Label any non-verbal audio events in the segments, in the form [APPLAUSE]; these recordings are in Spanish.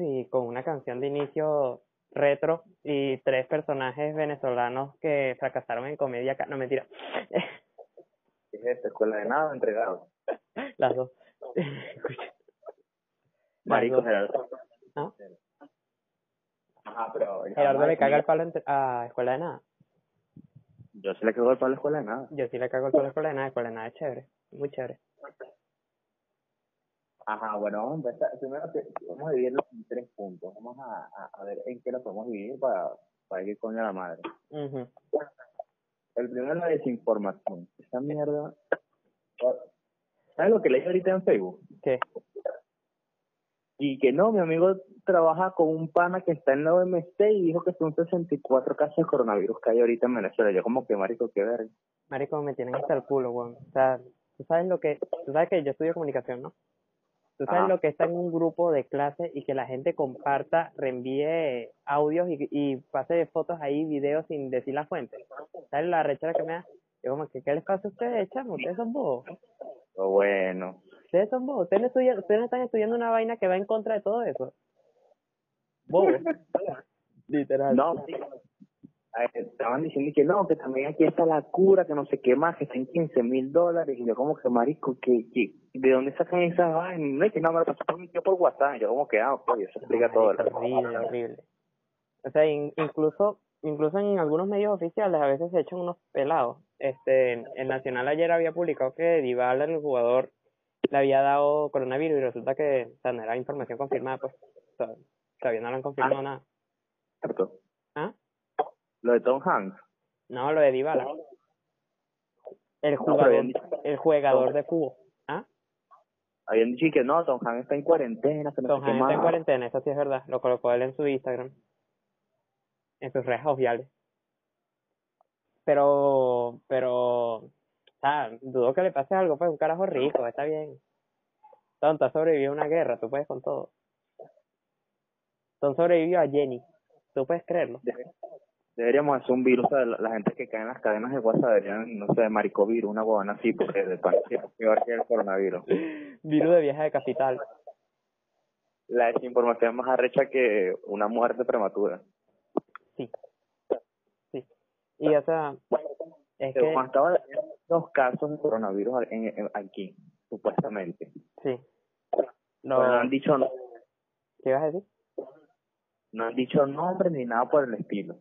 y con una canción de inicio retro y tres personajes venezolanos que fracasaron en comedia. No, mentira. [LAUGHS] ¿Qué es esto? Escuela de nada, entregado. [LAUGHS] Las dos. [LAUGHS] Marico. Gerardo. ¿Ah? Ajá, pero... Gerardo le caga el palo a Escuela de Nada. Yo se le cago el palo a la escuela de nada. Yo sí le cago el palo a Escuela de Nada. Escuela de Nada es chévere. Muy chévere. Ajá, bueno, vamos a empezar. Primero vamos a dividirlo en tres puntos. Vamos a, a, a ver en qué lo podemos dividir para, para ir coño a la madre. El primero es la desinformación. Esa mierda. ¿Sabes lo que leí ahorita en Facebook? ¿Qué? Y que no, mi amigo trabaja con un pana que está en la OMC y dijo que son 64 casos de coronavirus que hay ahorita en Venezuela. Yo como que, marico, qué verga. Marico, me tienen hasta el culo, weón. O sea, tú sabes lo que... Tú sabes que yo estudio comunicación, ¿no? Tú sabes Ajá. lo que está en un grupo de clase y que la gente comparta, reenvíe audios y, y pase fotos ahí, videos sin decir la fuente. ¿Sabes la rechera que me da? Yo como que, ¿qué les pasa a ustedes, chamo? Ustedes son bobos. Pero bueno. Ustedes son bobos. Ustedes no, estudian, ustedes no están estudiando una vaina que va en contra de todo eso. Bobos. [LAUGHS] Literal. No, sí. Estaban diciendo que no, que también aquí está la cura, que no sé qué más, que está en 15 mil dólares. Y yo como que, marico, que, que, ¿de dónde sacan esas vainas? No es que no me lo pasó por mi tío por WhatsApp. Yo como que, ah, ok, eso explica todo. Horrible, horrible. O sea, in- incluso incluso en algunos medios oficiales a veces se echan unos pelados. Este, el Nacional ayer había publicado que Dybala, el jugador, le había dado coronavirus y resulta que, o sea, no era información confirmada, pues. O sea, todavía no lo han confirmado nada. ¿Cierto? Lo de Tom Hanks. No, lo de Dybala. El jugador, el jugador de fútbol. ¿Ah? Habían dicho que no, Tom Hanks está en cuarentena, que no Tom Hanks está en cuarentena, eso sí es verdad. Lo colocó él en su Instagram. En sus redes sociales. Pero, pero, o sea, dudo que le pase algo, pues un carajo rico, está bien. Tonta sobrevivió a una guerra, tú puedes con todo. Tom sobrevivió a Jenny, tú puedes creerlo. Deberíamos hacer un virus a la, la gente que cae en las cadenas de WhatsApp, deberían, no sé, maricovirus, una huevona así, porque de es peor que el coronavirus. Virus de viaje de capital. La desinformación es más arrecha que una muerte prematura. Sí. Sí. Y o sea, es Pero que, cuando estaban dos casos de coronavirus en, en- aquí, supuestamente. sí. Lo, no han dicho no, ¿Qué ibas a decir? no han dicho nombre ni nada por el estilo.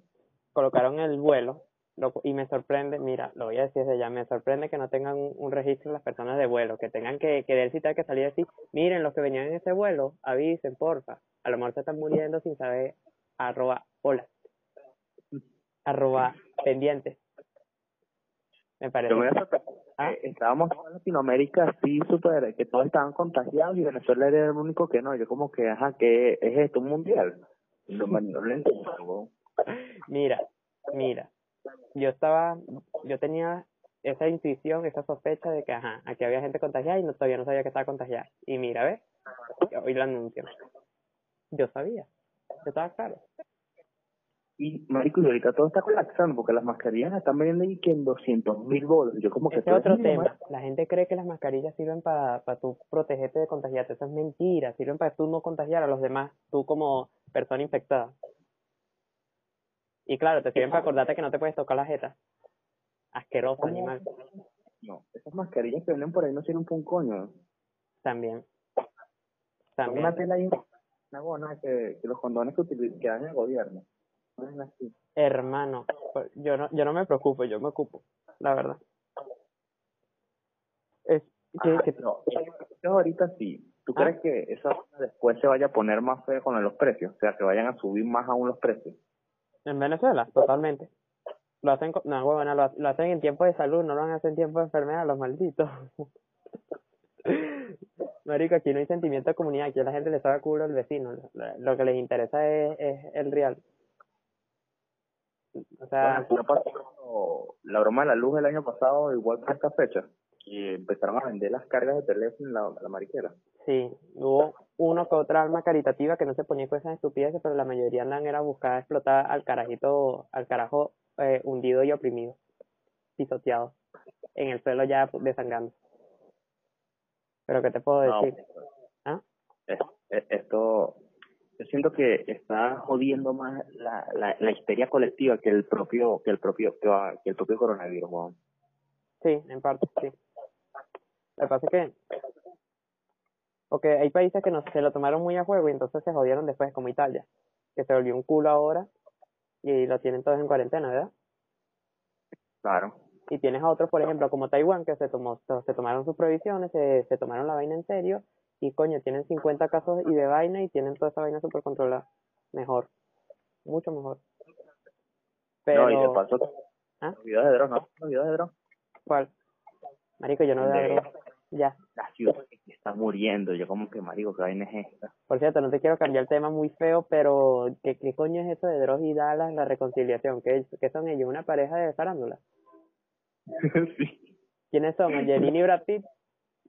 Colocaron el vuelo lo- y me sorprende, mira, lo voy a decir desde ya, me sorprende que no tengan un, un registro de las personas de vuelo, que tengan que, que del citar que salir así, miren, los que venían en ese vuelo, avisen, porfa, a lo mejor se están muriendo sin saber, arroba, hola, arroba, pendiente. Me parece. Yo me. ¿Ah? Eh, estábamos en Latinoamérica así súper, que todos estaban contagiados y Venezuela era el único que no. Yo como que, ajá, ¿qué es esto? ¿Un mundial? Me- no lo entiendo. Mira, mira, yo estaba, yo tenía esa intuición, esa sospecha de que, ajá, aquí había gente contagiada y no, todavía no sabía que estaba contagiada. Y mira, ¿ves? Hoy lo anuncio. Yo sabía, yo estaba claro. Y, marico, y ahorita todo está colapsando porque las mascarillas las están vendiendo y que en 200 mil bolos. Yo como que... Ese es todo otro tema. La gente cree que las mascarillas sirven para para tú protegerte de contagiarte. Eso es mentira. Sirven para tú no contagiar a los demás, tú como persona infectada. Y claro, te sirven para acordarte que no te puedes tocar la jeta. Asqueroso animal. No, esas mascarillas que venden por ahí no sirven para un coño. También. También. Una tela ahí, una bona que, que los condones que, utili- que dan el gobierno. No es así. Hermano, pues, yo no, yo no me preocupo, yo me ocupo, la verdad. Es que, Ajá, que- eso ahorita sí. ¿Tú ¿Ah? crees que eso después se vaya a poner más feo con los precios? O sea, que vayan a subir más aún los precios. En Venezuela, totalmente. Lo hacen, con- no, huevona, lo, ha- lo hacen en tiempo de salud, no lo hacer en tiempo de enfermedad, los malditos. [LAUGHS] Marico, aquí no hay sentimiento de comunidad, aquí a la gente le sabe culo al vecino, lo, lo que les interesa es, es el real. O sea, Bueno, pasó la broma de la luz el año pasado, igual para esta fecha. Y empezaron a vender las cargas de teléfono en la, la mariquera. Sí, hubo uno que otra alma caritativa que no se ponía con esas estupideces, pero la mayoría andan era buscar explotar al carajito, al carajo eh, hundido y oprimido, pisoteado, en el suelo ya desangrando. Pero ¿qué te puedo No, decir? ¿Ah? es- es- esto, yo siento que está jodiendo más la, la, la histeria colectiva que el propio que el propio que el propio coronavirus weón. Sí, en parte, sí. Lo que pasa es que porque hay países que no se lo tomaron muy a juego y entonces se jodieron después, como Italia, que se volvió un culo ahora y lo tienen todos en cuarentena, ¿verdad? Claro. Y tienes a otros, por ejemplo, como Taiwán, que se tomó se tomaron sus provisiones, se, se tomaron la vaina en serio y coño, tienen 50 casos y de vaina y tienen toda esa vaina súper controlada. Mejor. Mucho mejor. Pero... No, y de paso, ¿Ah? los videos de Dross, ¿no? Los videos de. ¿Cuál? Marico, yo no De- veo Ya. La ciudad que está muriendo. Yo como que, marico, ¿qué vaina es esta? Por cierto, no te quiero cambiar el tema muy feo, pero ¿qué, qué coño es eso de Dross y Dallas, la reconciliación? ¿Qué, qué son ellos? ¿Una pareja de farándula? [LAUGHS] sí. ¿Quiénes son? ¿Angelina y Brad Pitt?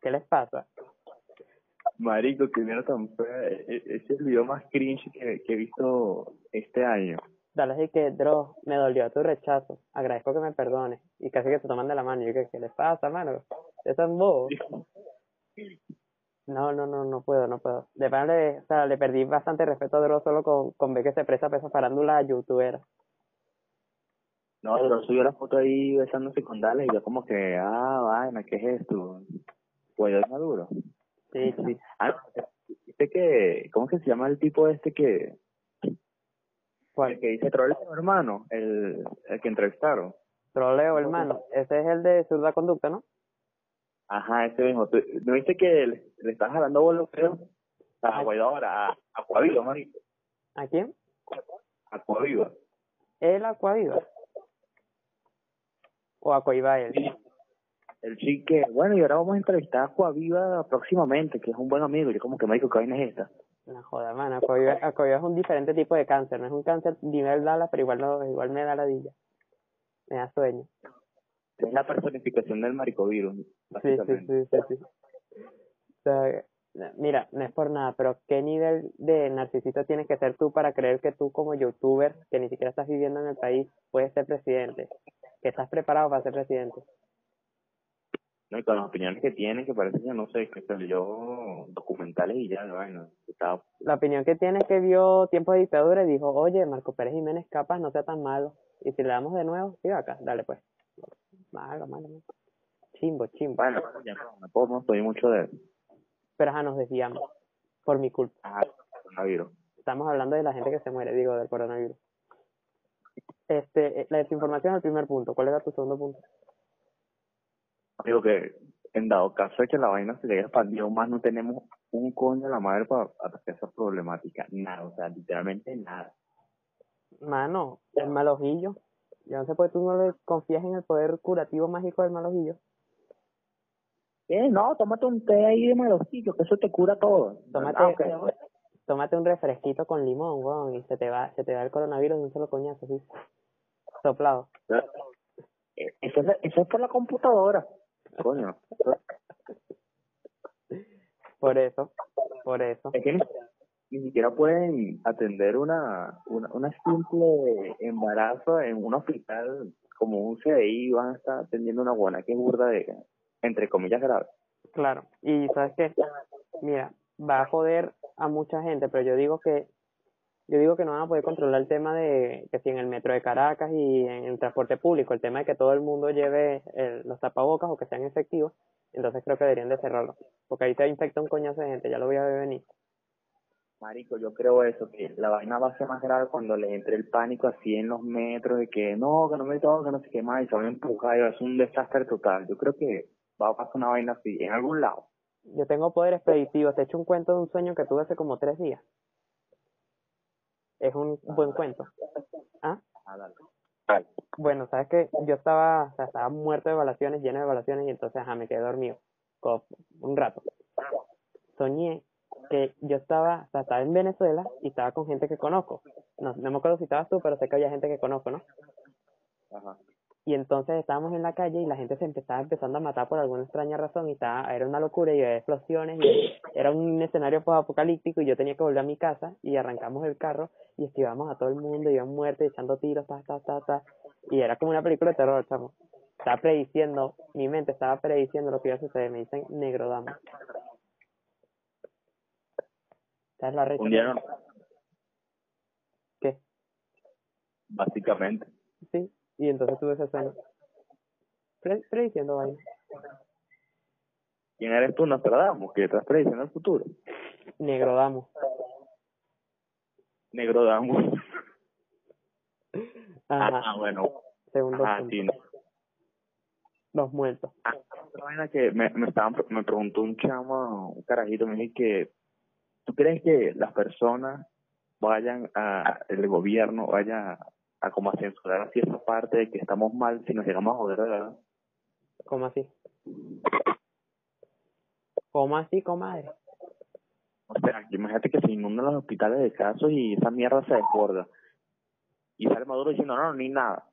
¿Qué les pasa? Marico, que mira tan fea. E- e- Ese es el video más cringe que, que he visto este año. Dallas y que Dross, me dolió tu rechazo. Agradezco que me perdones. Y casi que se toman de la mano. Y yo, ¿qué, qué les pasa, mano? Es bobo. No, no, no, no puedo, no puedo. De verdad, le, o sea, le perdí bastante respeto a Dross solo con, con ver que se presta para esa farándula youtuber. No, pero subió la foto ahí besándose con Dallas y yo como que, ah, vaina, ¿qué es esto? Pues es maduro. Sí, sí. Ah, viste que, ¿cómo que se llama el tipo este que, el ¿Cuál? que dice troleo, hermano? El, el que entrevistaron. Troleo, hermano. Ese es el de zurda conducta, ¿no? Ajá, ese mismo. ¿Tú- ¿No viste que le, le estás jalando bolos? A Guaidó ahora, a Acuaviva, marico. ¿A quién? Acuaviva. ¿El Aquaviva? ¿O Aquaviva él? El chique, bueno, y ahora vamos a entrevistar a Acuaviva próximamente, que es un buen amigo. Yo como que, marico, ¿qué vaina es esta? No joda, mano. Aquaviva, Aquaviva es un diferente tipo de cáncer. No es un cáncer nivel Dallas, pero igual, no, igual me da ladilla. Me da sueño. Es la personificación del maricovirus, Sí, sí, sí, sí, sí. O sea, mira, no es por nada, pero ¿qué nivel de narcisista tienes que ser tú para creer que tú como youtuber, que ni siquiera estás viviendo en el país, puedes ser presidente? Que estás preparado para ser presidente. No, y con las opiniones que tiene, que parece que no sé, que se leyó documentales y ya, bueno, estaba La opinión que tiene es que vio tiempos de dictadura y dijo, oye, Marco Pérez Jiménez capaz no sea tan malo. Y si le damos de nuevo, sí, acá, dale pues. Malo, malo, malo. Chimbo, chimbo. Bueno, ya no, puedo, estoy mucho de Pero ajá, nos desviamos. Por mi culpa. ah, coronavirus. Estamos hablando de la gente que se muere, digo, del coronavirus. Este, eh, la desinformación es el primer punto. ¿Cuál era tu segundo punto? Digo que en dado caso de que la vaina se llegue a expandir más, no tenemos un coño de la madre para atacar esa problemática. Nada, o sea, literalmente nada. Mano, el mal ojillo. Yo no sé por qué tú no le confías en el poder curativo mágico del mal ojillo. Eh, no, tómate un té ahí de malocillo, que eso te cura todo. Tómate, Ah, tómate un refresquito con limón, weón, y se te va, se te va el coronavirus de un solo coñazo, así. [LAUGHS] Soplado. Eso es, eso es por la computadora. Coño. [LAUGHS] Por eso, por eso. Es que ni, ni siquiera pueden atender una, una, una simple embarazo en un hospital como un CDI, van a estar atendiendo una buena que es burda de, entre comillas, grave. Claro. Y sabes qué, mira, va a joder a mucha gente, pero yo digo que yo digo que no van a poder controlar el tema de que si en el metro de Caracas y en el transporte público, el tema de que todo el mundo lleve los tapabocas o que sean efectivos, entonces creo que deberían de cerrarlo, porque ahí se infecta un coñazo de gente, ya lo voy a ver venir. Marico, yo creo eso, que la vaina va a ser más grave cuando les entre el pánico así en los metros, de que no, que no me toca, que no sé qué más, y se van a empujar, y es un desastre total. Yo creo que va a pasar una vaina así, en algún lado. Yo tengo poderes predictivos, te he hecho un cuento de un sueño que tuve hace como tres días. Es un buen cuento. ¿Ah? Ah, dale. Dale. Bueno, sabes que yo estaba, o sea, estaba muerto de evaluaciones, lleno de evaluaciones, y entonces ajá, me quedé dormido un rato. Soñé que yo estaba, o sea, estaba en Venezuela y estaba con gente que conozco. No, no me acuerdo si estabas tú, pero sé que había gente que conozco, ¿no? Ajá. Y entonces estábamos en la calle y la gente se empezaba empezando a matar por alguna extraña razón y estaba, era una locura y había explosiones y era un escenario apocalíptico y yo tenía que volver a mi casa y arrancamos el carro y esquivamos a todo el mundo, iban muertos echando tiros, ta, ta, ta, ta. Y era como una película de terror, chamo. Estaba prediciendo, mi mente estaba prediciendo lo que iba a suceder, me dicen negro dama. Un día normal. ¿Qué? Básicamente. Sí, y entonces tuve ese sueño. Pre prediciendo vaina. ¿Quién eres tú, Nostradamus? Que estás prediciendo el futuro. Negrodamus. Negrodamus. Ajá. Ah, bueno. Segundo Ajá, sí, no. Los muertos. Ah, otra vaina que me, estaban, me preguntó un chamo, un carajito, me dijo que ¿tú crees que las personas vayan a, el gobierno vaya a como a censurar así esa parte de que estamos mal si nos llegamos a joder de verdad? ¿Cómo así? ¿Cómo así, comadre? O sea, imagínate que se inundan los hospitales de casos y esa mierda se desborda. Y sale Maduro diciendo, no, no, ni nada.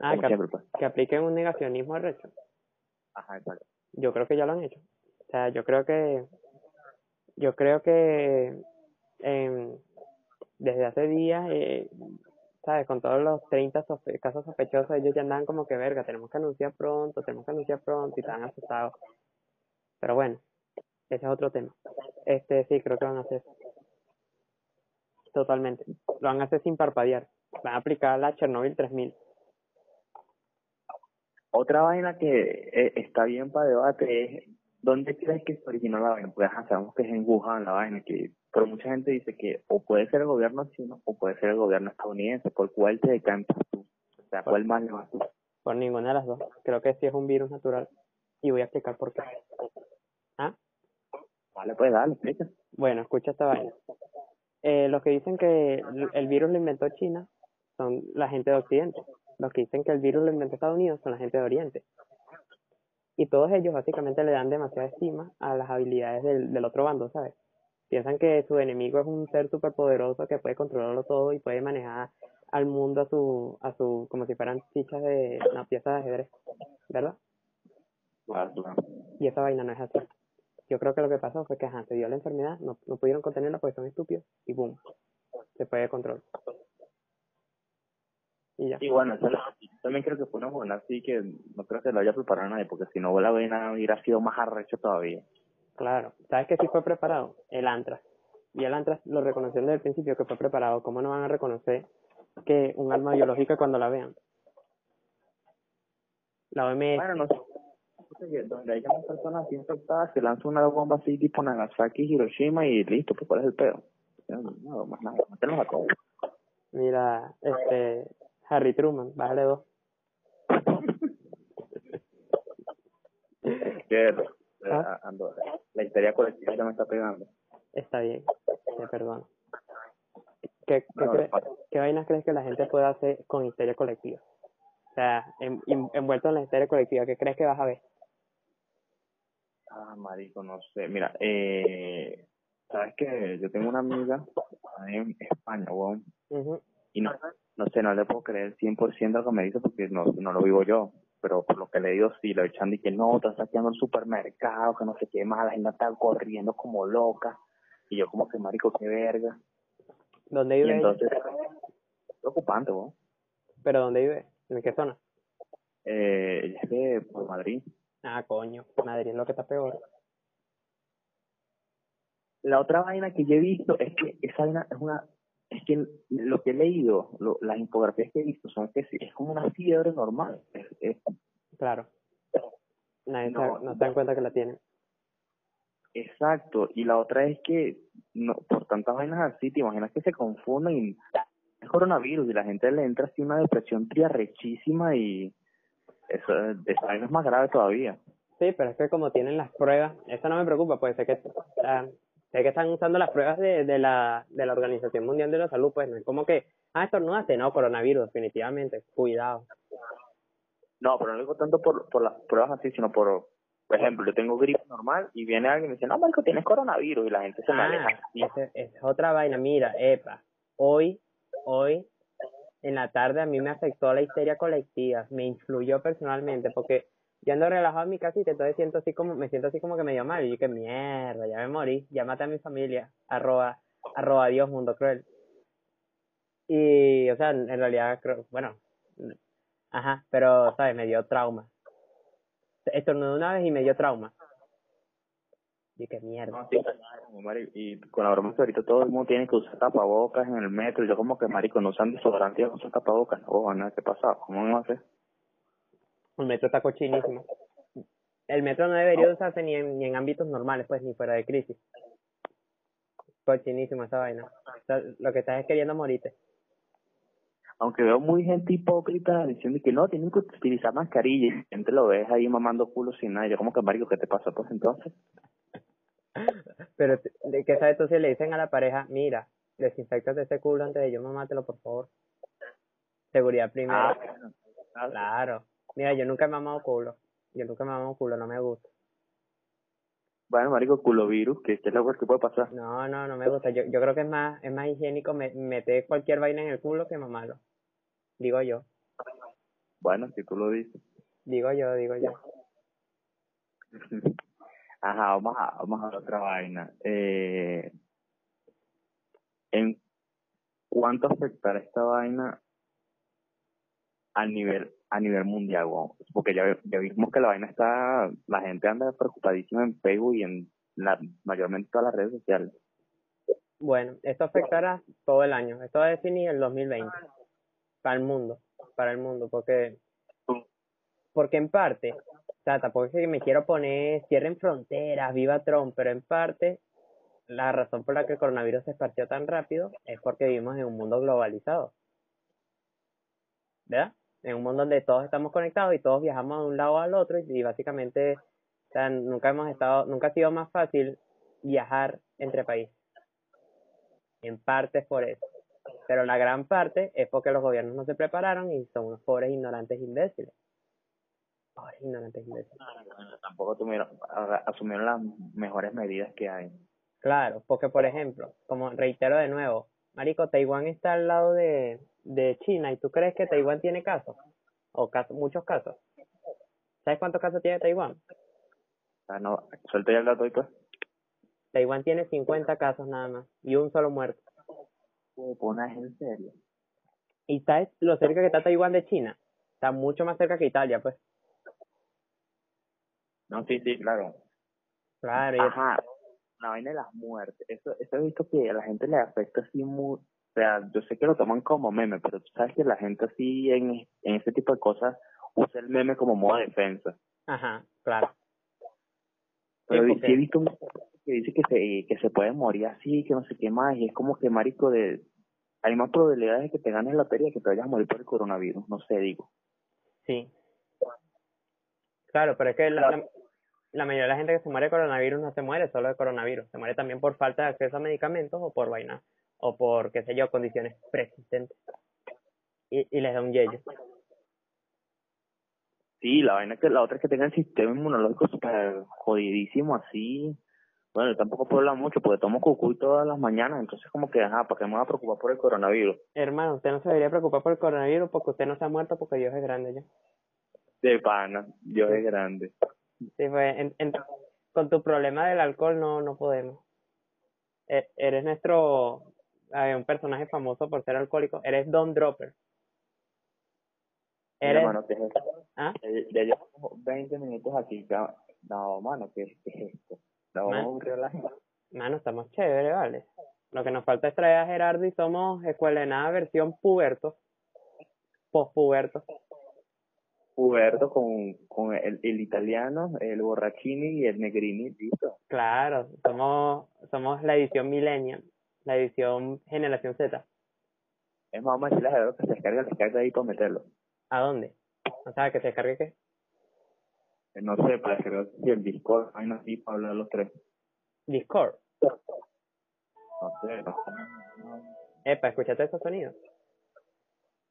Ah, que, siempre, pues. que apliquen un negacionismo arrecho. Ajá, exacto. Yo creo que ya lo han hecho. O sea, yo creo que, yo creo que em, desde hace días, eh, ¿sabes? Con todos los 30 sospe- casos sospechosos, ellos ya andaban como que verga, tenemos que anunciar pronto, tenemos que anunciar pronto y estaban asustados. Pero bueno, ese es otro tema. Este, sí, creo que van a hacer. Totalmente. Lo van a hacer sin parpadear. Van a aplicar la Chernobyl 3000. Otra vaina que eh, está bien para debate es, ¿dónde crees que se originó la vaina? Pues ajá, sabemos que es en Wuhan la vaina, que pero mucha gente dice que o puede ser el gobierno chino o puede ser el gobierno estadounidense. ¿Por cuál te decantas tú? O sea, ¿cuál más le vas tú? Por ninguna de las dos. Creo que sí es un virus natural. Y voy a explicar por qué. ¿Ah? Vale, pues dale, explica. Bueno, escucha esta vaina. Eh, los que dicen que el virus lo inventó China son la gente de Occidente. Los que dicen que el virus lo inventó Estados Unidos son la gente de Oriente. Y todos ellos básicamente le dan demasiada estima a las habilidades del, del otro bando, ¿sabes? Piensan que su enemigo es un ser superpoderoso que puede controlarlo todo y puede manejar al mundo a su, a su, como si fueran fichas de, una pieza de ajedrez, ¿verdad? Claro, claro. Y esa vaina no es así. Yo creo que lo que pasó fue que ajá, se dio la enfermedad, no, no pudieron contenerla porque son estúpidos y boom, se fue de control. Y ya. Y bueno, eso lo- también creo que fue una buena así que no creo que lo haya preparado nadie, porque si no la vaina hubiera sido más arrecho todavía. Claro. ¿Sabes qué sí fue preparado? El Antras. Y el Antras lo reconoció desde el principio que fue preparado. ¿Cómo no van a reconocer que un arma biológica cuando la vean? La OMS, Bueno, no sé. Donde haya más personas así infectadas, se lanza una bomba así tipo Nagasaki, Hiroshima y listo, pues cuál es el pedo. No, más nada, mira, este, Harry Truman, bájale dos. Que eh, ¿Ah? ando, la histeria colectiva ya me está pegando. Está bien, te perdono. ¿Qué, qué, No, ¿Qué vainas crees que la gente puede hacer con histeria colectiva? O sea, en- en- envuelto en la histeria colectiva, ¿qué crees que vas a ver? Ah, marico, no sé. Mira, eh, sabes que yo tengo una amiga en España, weón, Ujú. Y no, no sé, no le puedo creer 100% lo que me dice porque no, no lo vivo yo. Pero por lo que le digo, sí, lo echan y que no, están saqueando el supermercado, que no sé qué más, la gente está corriendo como loca. Y yo como que, marico, qué verga. ¿Dónde Y vive ella? entonces, preocupante, weón. ¿Pero dónde vive? ¿En qué zona? Eh, ella es de por Madrid. Ah, coño, Madrid es lo que está peor. La otra vaina que yo he visto es que esa vaina es una es que lo que he leído, lo, las infografías que he visto son que es como una fiebre normal. Es, es- Claro. Nadie No, se, no se dan cuenta que la tienen. exacto. Y la otra es que no, por tantas vainas así, te imaginas que se confunden y es coronavirus y la gente le entra así una depresión triarrechísima y eso, esa vaina es más grave todavía. Sí, pero es que como tienen las pruebas, eso no me preocupa, pues sé que, ah, sé que están usando las pruebas de, de, la, de la Organización Mundial de la Salud, pues no es como que, ah, estornudaste, no, coronavirus, definitivamente, cuidado. No, pero no digo tanto por, por las pruebas así, sino por, por ejemplo, yo tengo gripe normal y viene alguien y me dice, no, Marco, tienes coronavirus y la gente se me aleja. Ah, esa es otra vaina, mira, epa, hoy, hoy, en la tarde a mí me afectó la histeria colectiva, me influyó personalmente, porque yo ando relajado en mi casita, entonces siento así como, me siento así como que medio mal, y yo que mierda, ya me morí, ya maté a mi familia, arroba, arroba Dios, mundo cruel. Y, o sea, en realidad, bueno, ajá, pero, ¿sabes? Me dio trauma. Estornudé una vez y me dio trauma. Y qué mierda. Marico, y con la broma que ahorita todo el mundo tiene que usar tapabocas en el metro. y Yo como que, marico, no usan desodorante y no usan tapabocas. No, nada, ¿qué pasa? ¿Cómo no hace? El metro está cochinísimo. El metro no debería usarse ni en, ni en ámbitos normales, pues, ni fuera de crisis. Cochinísimo esa vaina. O sea, lo que estás es queriendo morirte. Aunque veo muy gente hipócrita diciendo que no, tienen que utilizar mascarilla y gente lo ves ahí mamando culo sin nada. Yo como que, marico, ¿qué te pasa? Pues entonces, [LAUGHS] Pero, ¿de qué sabes tú si le dicen a la pareja, mira, desinfectate ese culo antes de yo mamátelo, por favor? Seguridad primero. ah, ah, Claro. Mira, yo nunca he mamado culo. Yo nunca he mamado culo, no me gusta. bueno, marico, culovirus, que ¿qué es lo que puede pasar? No, no, no me gusta. Yo, yo creo que es más, es más higiénico me- meter cualquier vaina en el culo que mamarlo. Digo yo, Bueno, si tú lo dices. digo yo, digo yo. [LAUGHS] Ajá, vamos a, vamos a ver otra vaina. Eh, ¿En cuánto afectará esta vaina a nivel a nivel mundial? weón? Porque ya, ya vimos que la vaina está, la gente anda preocupadísima en Facebook y en la mayormente todas las redes sociales. Bueno, esto afectará todo el año. Esto va a definir el 2020. Para el mundo. Para el mundo. Porque, porque en parte, o sea, tampoco es que me quiero poner, cierren fronteras, viva Trump, pero en parte, la razón por la que el coronavirus se esparció tan rápido es porque vivimos en un mundo globalizado. ¿Verdad? En un mundo donde todos estamos conectados y todos viajamos de un lado al otro y, y básicamente, o sea, nunca hemos estado, nunca ha sido más fácil viajar entre países. En parte es por eso. Pero la gran parte es porque los gobiernos no se prepararon y son unos pobres ignorantes imbéciles. Pobres ignorantes imbéciles. Tampoco tuvieron, asumieron las mejores medidas que hay. Claro, porque por ejemplo, como reitero de nuevo, Marico, Taiwán está al lado de, de China y tú crees que Taiwán tiene casos? O casos, muchos casos. ¿Sabes cuántos casos tiene Taiwán? Sea, no, suelta ya el dato y pues. Taiwán tiene 50 casos nada más y un solo muerto. Pones en serio. ¿Y sabes lo cerca que está Taiwán de China? Está mucho más cerca que Italia, pues. No, sí, sí, claro. Claro, Ajá, la vaina de las muertes. Eso, eso he visto que a la gente le afecta así muy. O sea, yo sé que lo toman como meme, pero tú sabes que la gente así en, en ese tipo de cosas usa el meme como modo de defensa. Ajá, claro. Pero Sí, porque- he visto un que dice que se, que se puede morir así, que no sé qué más, y es como que marico de. Hay más probabilidades de que te ganes la lotería que te vayas a morir por el coronavirus, no sé, digo. Sí. Claro, pero es que la, la, la mayoría de la gente que se muere de coronavirus no se muere solo de coronavirus, se muere también por falta de acceso a medicamentos o por vaina, o por, qué sé yo, condiciones preexistentes. Y, y les da un yello. Sí, la vaina que la otra es que tenga el sistema inmunológico súper jodidísimo así. Bueno, yo tampoco puedo hablar mucho porque tomo cucuy todas las mañanas, entonces como que, ajá, ¿para qué me voy a preocupar por el coronavirus? Hermano, usted no se debería preocupar por el coronavirus porque usted no se ha muerto porque Dios es grande ya. De pana, Dios es grande. Sí, pues, en, en- con tu problema del alcohol no, no podemos. E- eres nuestro, eh, un personaje famoso por ser alcohólico. Eres Don Dropper. Eres, mano, ¿qué es esto? ¿ah? Ya, ya llevamos 20 minutos aquí, ya. No, mano, ¿qué, qué es esto? No, vamos a Man. aburrir a la gente. Mano, estamos chéveres, ¿vale? Lo que nos falta es traer a Gerardo y somos escuela de nada versión puberto. Post-puberto. Puberto con, con el, el italiano, el borrachini y el negrini, listo. Claro, somos, somos la edición millennial, la edición generación Z. Es más, vamos a decirle a que se descargue el descarga ahí para meterlo. ¿A dónde? O sea, que se descargue qué? Eh, No sé, para Gerardo y el Discord, hay así para hablar los tres. Discord. No sé, no. Epa, escúchate esos sonidos.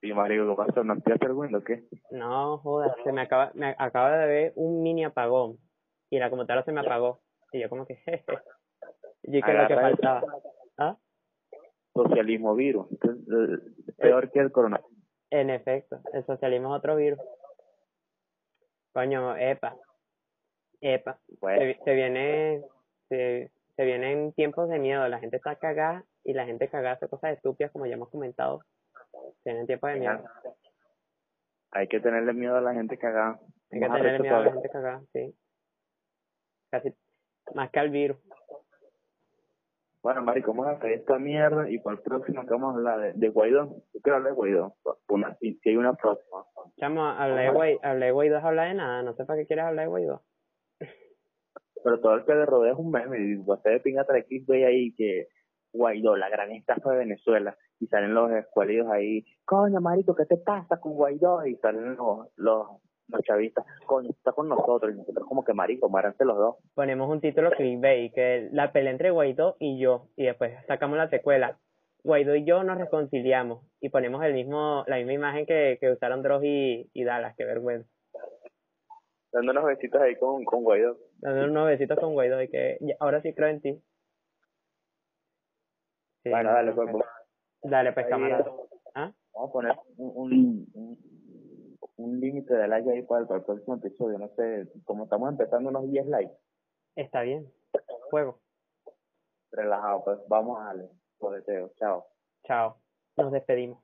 Sí, marico, ¿qué pasó? ¿No activaste el Windows o qué? No, jodas, se me acaba, me acaba de ver un mini apagón y la computadora se me apagó. Y yo como que, [LAUGHS] jeje. Y que lo que faltaba. Socialismo virus. Entonces, eh, peor que el coronavirus. En efecto, el socialismo es otro virus. Coño, epa, epa, Bueno, se, se viene, se, se vienen tiempos de miedo, la gente está cagada y la gente cagada hace cosas estúpidas como ya hemos comentado. Se vienen tiempos de miedo. hay que tenerle miedo a la gente cagada. Hay que tenerle miedo a la gente cagada, sí. Casi más que al virus. Bueno, Mari, ¿cómo vamos a hacer esta mierda? Y para el próximo que vamos a hablar de, de Guaidó. Yo quiero hablar de Guaidó. Una, si, si hay una próxima. Chamo, hablar de, Guay, hablar de Guaidó es hablar de nada. No sé para qué quieres hablar de Guaidó. Pero todo el que le rodea es un meme. Y usted de pinga trae clickbait ahí que Guaidó, la gran estafa de Venezuela. Y salen los escuelidos ahí. Coño, marico, ¿qué te pasa con Guaidó? Y salen los, los, los chavistas. Coño, está con nosotros. Y nosotros como que marico, máranse los dos. Ponemos un título clickbait, que la pelea entre Guaidó y yo. Y después sacamos la secuela. Guaidó y yo nos reconciliamos. Y ponemos el mismo la misma imagen que, que usaron Dross y, y Dallas. Qué vergüenza. Dando unos besitos ahí con, con Guaidó. Dando unos besitos con Guaidó y que ahora sí creo en ti. Sí, bueno, no, dale, pues. pues. Dale, pues, Ahí, camarada. ¿Ah? Vamos a poner un, un, un, un límite de like ahí para el, para el próximo episodio. No sé, como estamos empezando unos 10 likes, Está bien. Juego. relajado, pues vamos a darle. Los deseos. Chao. Chao. Nos despedimos.